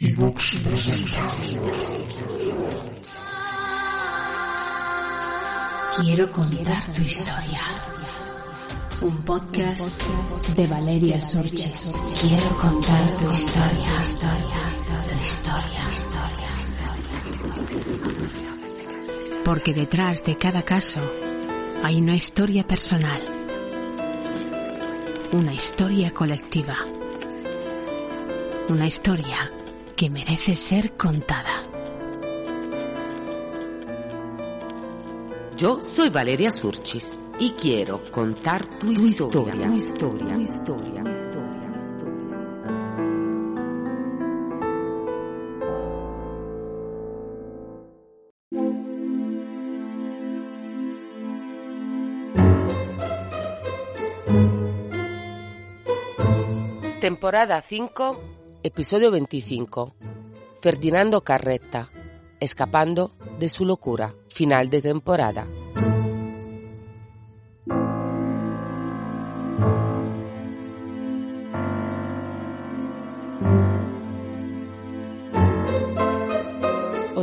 Evox presenta. Quiero contar tu historia. Un podcast de Valeria Sorches. Quiero contar tu historia, historia, tu historia, historia, Porque detrás de cada caso hay una historia personal. Una historia colectiva. Una historia que merece ser contada. Yo soy Valeria Surchis y quiero contar tu, historia. Tu historia, tu historia. Temporada 5, episodio 25. Ferdinando Carretta, escapando de su locura. Final de temporada.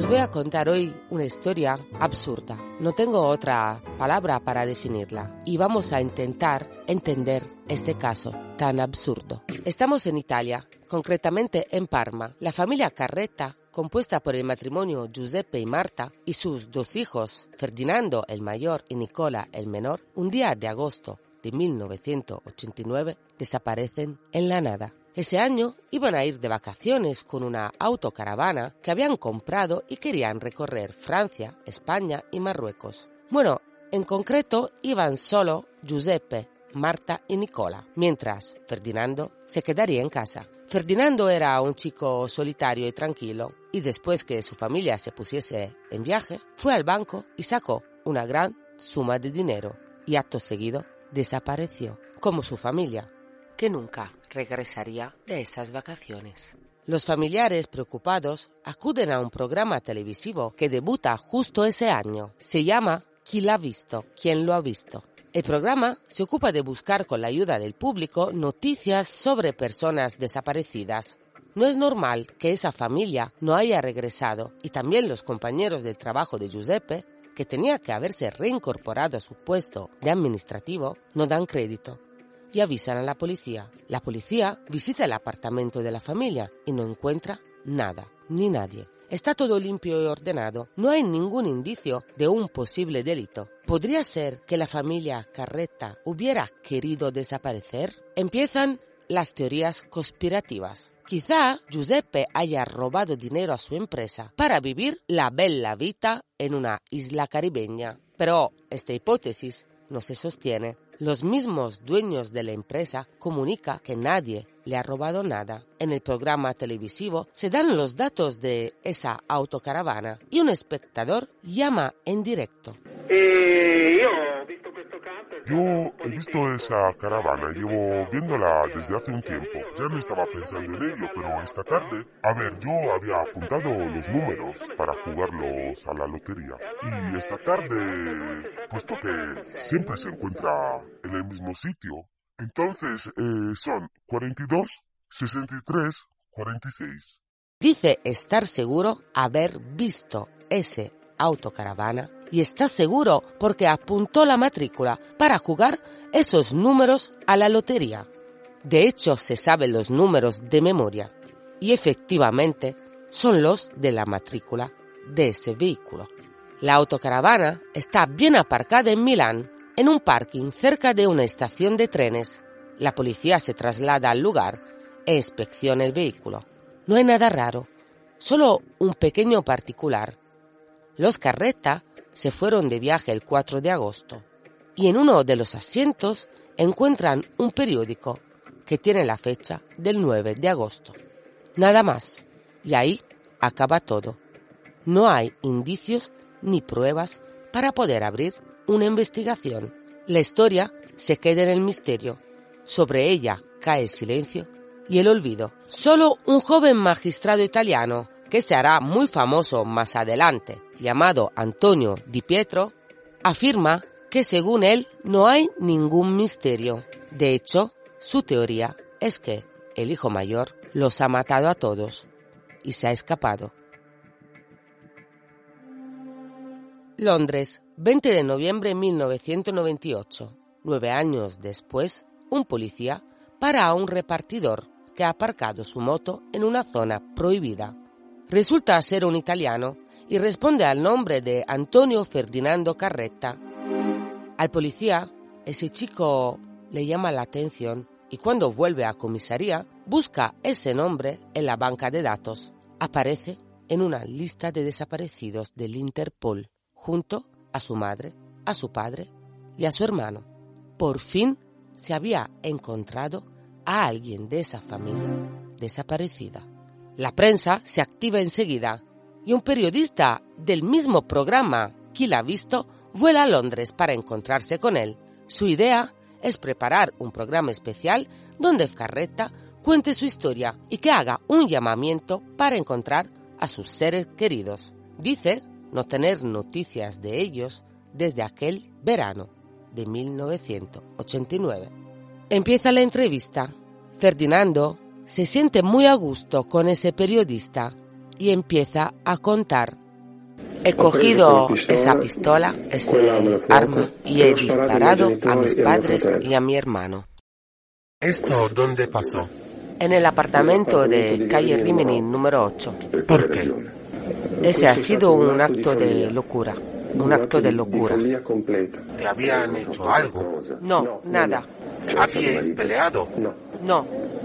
Os voy a contar hoy una historia absurda. No tengo otra palabra para definirla y vamos a intentar entender este caso tan absurdo. Estamos en Italia, concretamente en Parma. La familia Carretta, compuesta por el matrimonio Giuseppe y Marta y sus dos hijos, Ferdinando el mayor y Nicola el menor, un día de agosto de 1989 desaparecen en la nada. Ese año iban a ir de vacaciones con una autocaravana que habían comprado y querían recorrer Francia, España y Marruecos. Bueno, en concreto iban solo Giuseppe, Marta y Nicola, mientras Ferdinando se quedaría en casa. Ferdinando era un chico solitario y tranquilo, y después que su familia se pusiese en viaje, fue al banco y sacó una gran suma de dinero, y acto seguido desapareció, como su familia, que nunca regresaría de esas vacaciones. Los familiares preocupados acuden a un programa televisivo que debuta justo ese año. Se llama ¿Quién lo ha visto? ¿Quién lo ha visto? El programa se ocupa de buscar con la ayuda del público noticias sobre personas desaparecidas. No es normal que esa familia no haya regresado y también los compañeros del trabajo de Giuseppe, que tenía que haberse reincorporado a su puesto de administrativo, no dan crédito y avisan a la policía. La policía visita el apartamento de la familia y no encuentra nada, ni nadie. Está todo limpio y ordenado. No hay ningún indicio de un posible delito. ¿Podría ser que la familia Carretta hubiera querido desaparecer? Empiezan las teorías conspirativas. Quizá Giuseppe haya robado dinero a su empresa para vivir la bella vida en una isla caribeña. Pero esta hipótesis no se sostiene. Los mismos dueños de la empresa comunican que nadie le ha robado nada. En el programa televisivo se dan los datos de esa autocaravana y un espectador llama en directo. Yo he visto esa caravana, llevo viéndola desde hace un tiempo. Ya no estaba pensando en ello, pero esta tarde, a ver, yo había apuntado los números para jugarlos a la lotería. Y esta tarde, puesto que siempre se encuentra en el mismo sitio, entonces eh, son 42, 63, 46. Dice estar seguro haber visto ese autocaravana y está seguro porque apuntó la matrícula para jugar esos números a la lotería. De hecho, se saben los números de memoria y efectivamente son los de la matrícula de ese vehículo. La autocaravana está bien aparcada en Milán, en un parking cerca de una estación de trenes. La policía se traslada al lugar e inspecciona el vehículo. No hay nada raro, solo un pequeño particular. Los Carretta se fueron de viaje el 4 de agosto y en uno de los asientos encuentran un periódico que tiene la fecha del 9 de agosto. Nada más. Y ahí acaba todo. No hay indicios ni pruebas para poder abrir una investigación. La historia se queda en el misterio. Sobre ella cae el silencio y el olvido. Solo un joven magistrado italiano, que se hará muy famoso más adelante, llamado Antonio Di Pietro, afirma que según él no hay ningún misterio. De hecho, su teoría es que el hijo mayor los ha matado a todos. y se ha escapado. Londres, 20 de noviembre de 1998. Nueve años después, un policía para a un repartidor que ha aparcado su moto en una zona prohibida. Resulta ser un italiano y responde al nombre de Antonio Ferdinando Carretta. Al policía, ese chico le llama la atención y cuando vuelve a comisaría busca ese nombre en la banca de datos. Aparece en una lista de desaparecidos del Interpol junto a su madre, a su padre y a su hermano. Por fin se había encontrado a alguien de esa familia desaparecida. La prensa se activa enseguida y un periodista del mismo programa que la ha visto vuela a Londres para encontrarse con él. Su idea es preparar un programa especial donde Carreta cuente su historia y que haga un llamamiento para encontrar a sus seres queridos. Dice no tener noticias de ellos desde aquel verano de 1989. Empieza la entrevista. Ferdinando se siente muy a gusto con ese periodista y empieza a contar. He cogido esa pistola, ese arma, y he disparado a mis padres y a mi hermano. ¿Esto dónde pasó? En el apartamento de calle Rimini número 8. ¿Por qué? Ese ha sido un acto de locura, un acto de locura. ¿Te habían hecho algo? No, nada. ¿Habíais peleado? No, No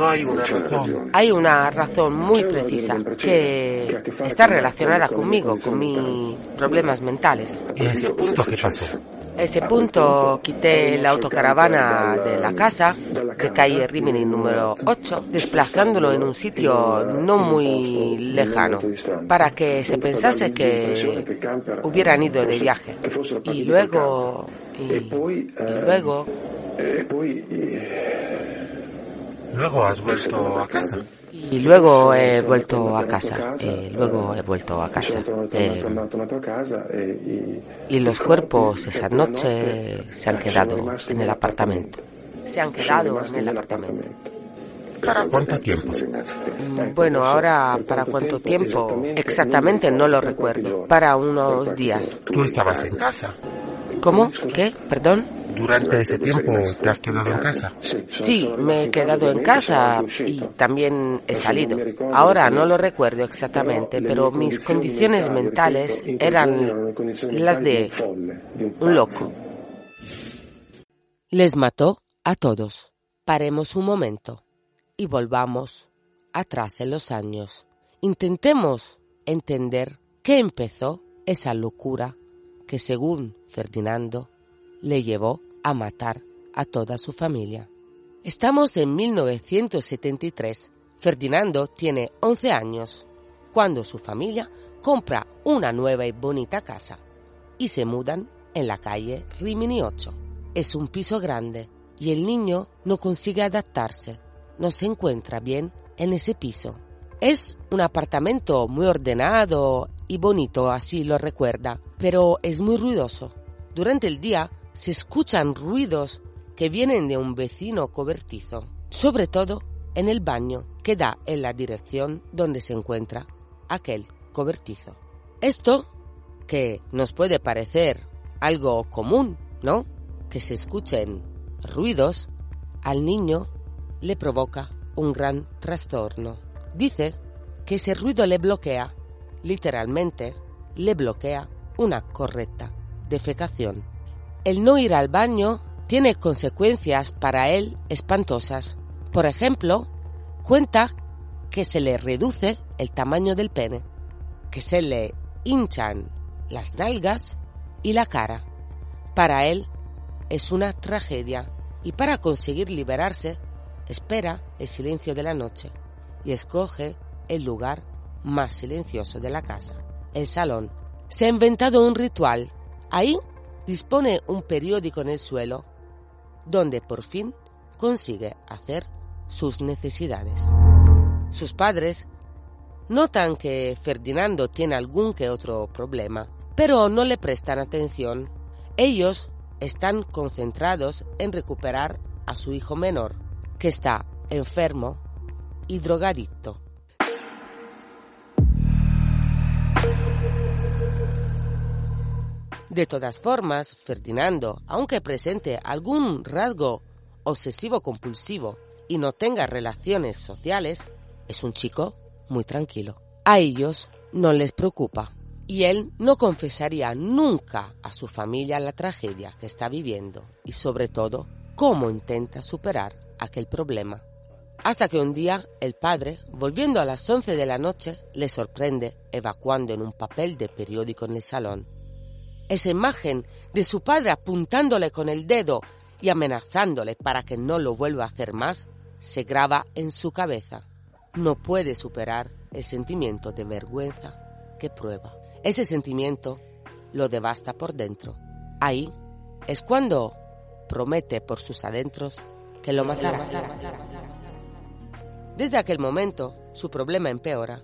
hay una razón. hay una razón muy precisa que está relacionada conmigo, con mis problemas mentales. ¿Y ese punto qué pasó? ese punto quité la autocaravana de la casa de calle Rimini número 8, desplazándolo en un sitio no muy lejano, para que se pensase que hubieran ido de viaje. Y luego, y, y luego, Luego has vuelto a casa. y luego he vuelto a casa, y luego he vuelto a casa. Eh, y los cuerpos esa noche se han quedado en el apartamento. Se han quedado en el apartamento. ¿Para cuánto tiempo? Mm, Bueno, ahora para cuánto tiempo exactamente no lo recuerdo. Para unos días. Tú estabas en casa. ¿Cómo? ¿Qué? ¿Perdón? Durante ese tiempo te has quedado en casa. Sí, me he quedado en casa y también he salido. Ahora no lo recuerdo exactamente, pero mis condiciones mentales eran las de un loco. Les mató a todos. Paremos un momento y volvamos atrás en los años. Intentemos entender qué empezó esa locura que según Ferdinando le llevó a matar a toda su familia. Estamos en 1973. Ferdinando tiene 11 años cuando su familia compra una nueva y bonita casa y se mudan en la calle Rimini 8. Es un piso grande y el niño no consigue adaptarse, no se encuentra bien en ese piso. Es un apartamento muy ordenado y bonito, así lo recuerda, pero es muy ruidoso. Durante el día se escuchan ruidos que vienen de un vecino cobertizo, sobre todo en el baño que da en la dirección donde se encuentra aquel cobertizo. Esto, que nos puede parecer algo común, ¿no? Que se escuchen ruidos, al niño le provoca un gran trastorno. Dice que ese ruido le bloquea, literalmente, le bloquea una correcta defecación. El no ir al baño tiene consecuencias para él espantosas. Por ejemplo, cuenta que se le reduce el tamaño del pene, que se le hinchan las nalgas y la cara. Para él es una tragedia y para conseguir liberarse espera el silencio de la noche y escoge el lugar más silencioso de la casa, el salón. Se ha inventado un ritual. Ahí dispone un periódico en el suelo, donde por fin consigue hacer sus necesidades. Sus padres notan que Ferdinando tiene algún que otro problema, pero no le prestan atención. Ellos están concentrados en recuperar a su hijo menor, que está enfermo y drogadicto. De todas formas, Ferdinando, aunque presente algún rasgo obsesivo-compulsivo y no tenga relaciones sociales, es un chico muy tranquilo. A ellos no les preocupa y él no confesaría nunca a su familia la tragedia que está viviendo y sobre todo cómo intenta superar aquel problema. Hasta que un día el padre, volviendo a las 11 de la noche, le sorprende evacuando en un papel de periódico en el salón. Esa imagen de su padre apuntándole con el dedo y amenazándole para que no lo vuelva a hacer más se graba en su cabeza. No puede superar el sentimiento de vergüenza que prueba. Ese sentimiento lo devasta por dentro. Ahí es cuando promete por sus adentros que lo matará. Desde aquel momento, su problema empeora.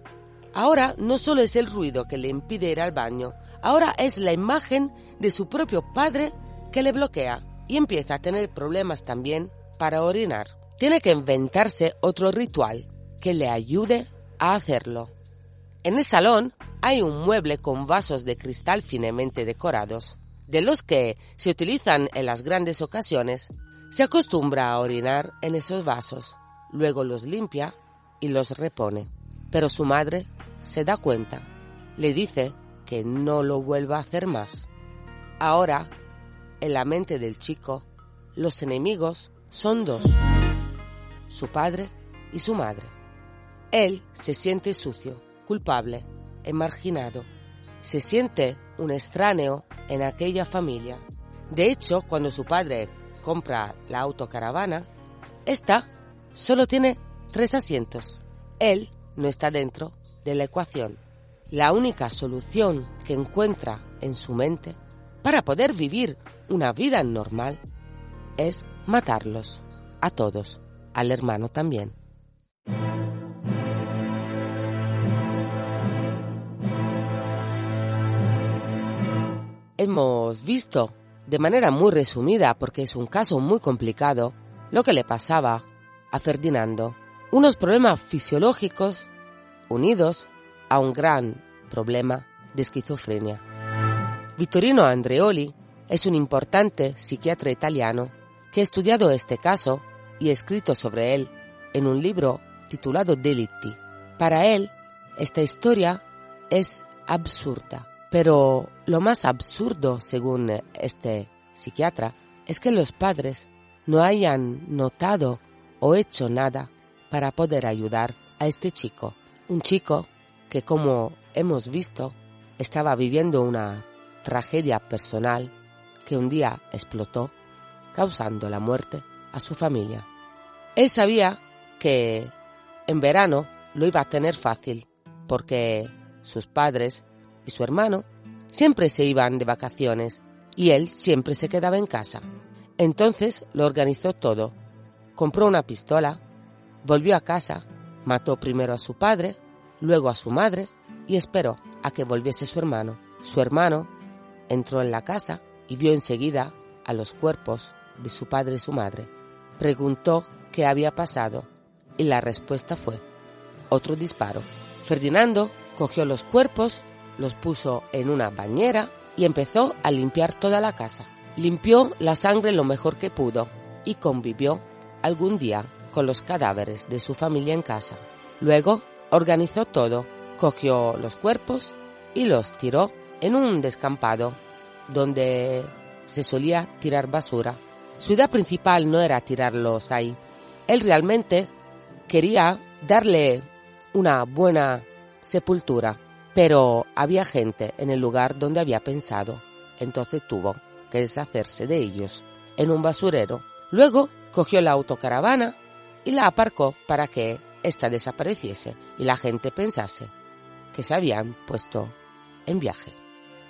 Ahora no solo es el ruido que le impide ir al baño, ahora es la imagen de su propio padre que le bloquea y empieza a tener problemas también para orinar. Tiene que inventarse otro ritual que le ayude a hacerlo. En el salón hay un mueble con vasos de cristal finemente decorados, de los que se utilizan en las grandes ocasiones. Se acostumbra a orinar en esos vasos, luego los limpia y los repone. Pero su madre se da cuenta, le dice que no lo vuelva a hacer más. Ahora, en la mente del chico, los enemigos son dos, su padre y su madre. Él se siente sucio, culpable, emarginado. Se siente un extraño en aquella familia. De hecho, cuando su padre compra la autocaravana, esta solo tiene tres asientos. Él no está dentro de la ecuación. La única solución que encuentra en su mente para poder vivir una vida normal es matarlos, a todos, al hermano también. Hemos visto, de manera muy resumida, porque es un caso muy complicado, lo que le pasaba a Ferdinando. Unos problemas fisiológicos unidos a un gran problema de esquizofrenia. Vittorino Andreoli es un importante psiquiatra italiano que ha estudiado este caso y escrito sobre él en un libro titulado Delitti. Para él, esta historia es absurda pero lo más absurdo, según este psiquiatra, es que los padres no hayan notado o hecho nada para poder ayudar a este chico. Un chico que, como hemos visto, estaba viviendo una tragedia personal que un día explotó, causando la muerte a su familia. Él sabía que en verano lo iba a tener fácil, porque sus padres y su hermano siempre se iban de vacaciones y él siempre se quedaba en casa. Entonces lo organizó todo. Compró una pistola, volvió a casa, mató primero a su padre, luego a su madre y esperó a que volviese su hermano. Su hermano entró en la casa y vio enseguida a los cuerpos de su padre y su madre. Preguntó qué había pasado y la respuesta fue otro disparo. Ferdinando cogió los cuerpos los puso en una bañera y empezó a limpiar toda la casa. Limpió la sangre lo mejor que pudo y convivió algún día con los cadáveres de su familia en casa. Luego organizó todo, cogió los cuerpos y los tiró en un descampado donde se solía tirar basura. Su idea principal no era tirarlos ahí. Él realmente quería darle una buena sepultura pero había gente en el lugar donde había pensado, entonces tuvo que deshacerse de ellos en un basurero. Luego cogió la autocaravana y la aparcó para que ésta desapareciese y la gente pensase que se habían puesto en viaje.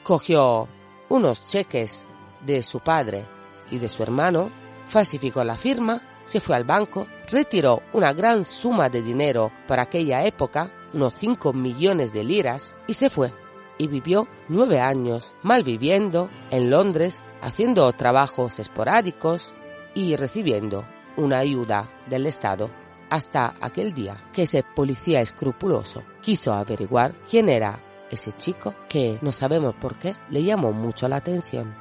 Cogió unos cheques de su padre y de su hermano, falsificó la firma, se fue al banco, retiró una gran suma de dinero para aquella época unos 5 millones de liras, y se fue. Y vivió nueve años malviviendo en Londres, haciendo trabajos esporádicos y recibiendo una ayuda del Estado hasta aquel día que ese policía escrupuloso quiso averiguar quién era ese chico que no sabemos por qué le llamó mucho la atención.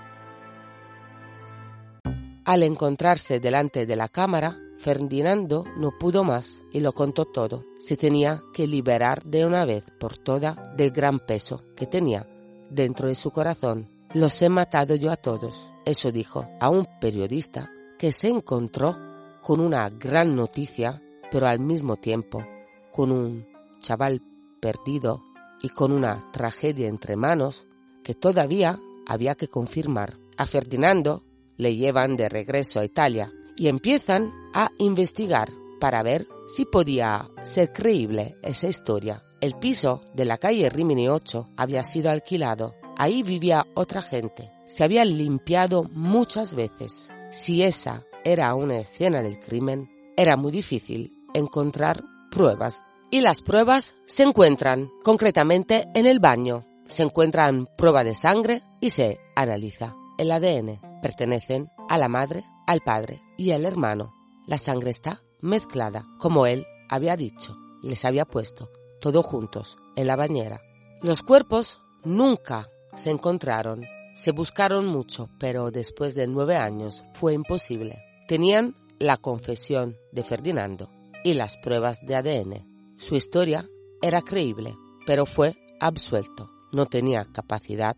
Al encontrarse delante de la cámara, Ferdinando no pudo más y lo contó todo. Se tenía que liberar de una vez por todas del gran peso que tenía dentro de su corazón. Los he matado yo a todos. Eso dijo a un periodista que se encontró con una gran noticia, pero al mismo tiempo con un chaval perdido y con una tragedia entre manos que todavía había que confirmar. A Ferdinando le llevan de regreso a Italia y empiezan a investigar para ver si podía ser creíble esa historia. El piso de la calle Rimini 8 había sido alquilado. Ahí vivía otra gente. Se había limpiado muchas veces. Si esa era una escena del crimen, era muy difícil encontrar pruebas. Y las pruebas se encuentran concretamente en el baño. Se encuentran prueba de sangre y se analiza. El ADN pertenecen a la madre al padre y al hermano. La sangre está mezclada, como él había dicho. Les había puesto, todos juntos, en la bañera. Los cuerpos nunca se encontraron. Se buscaron mucho, pero después de nueve años fue imposible. Tenían la confesión de Ferdinando y las pruebas de ADN. Su historia era creíble, pero fue absuelto. No tenía capacidad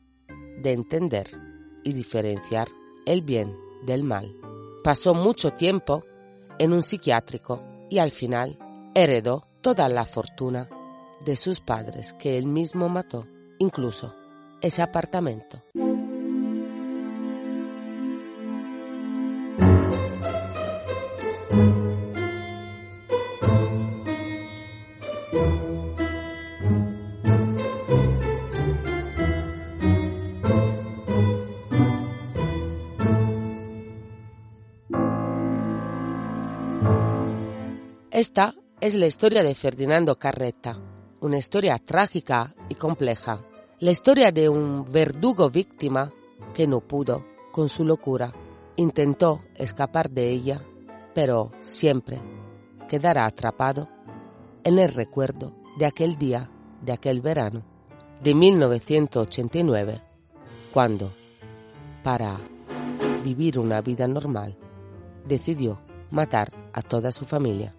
de entender y diferenciar el bien del mal. Pasó mucho tiempo en un psiquiátrico y al final heredó toda la fortuna de sus padres que él mismo mató, incluso ese apartamento. Esta es la historia de Ferdinando Carretta, una historia trágica y compleja. La historia de un verdugo víctima que no pudo con su locura. Intentó escapar de ella, pero siempre quedará atrapado en el recuerdo de aquel día, de aquel verano, de 1989, cuando, para vivir una vida normal, decidió matar a toda su familia.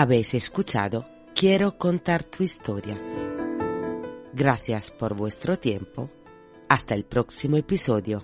Habéis escuchado Quiero contar tu historia. Gracias por vuestro tiempo. Hasta el próximo episodio.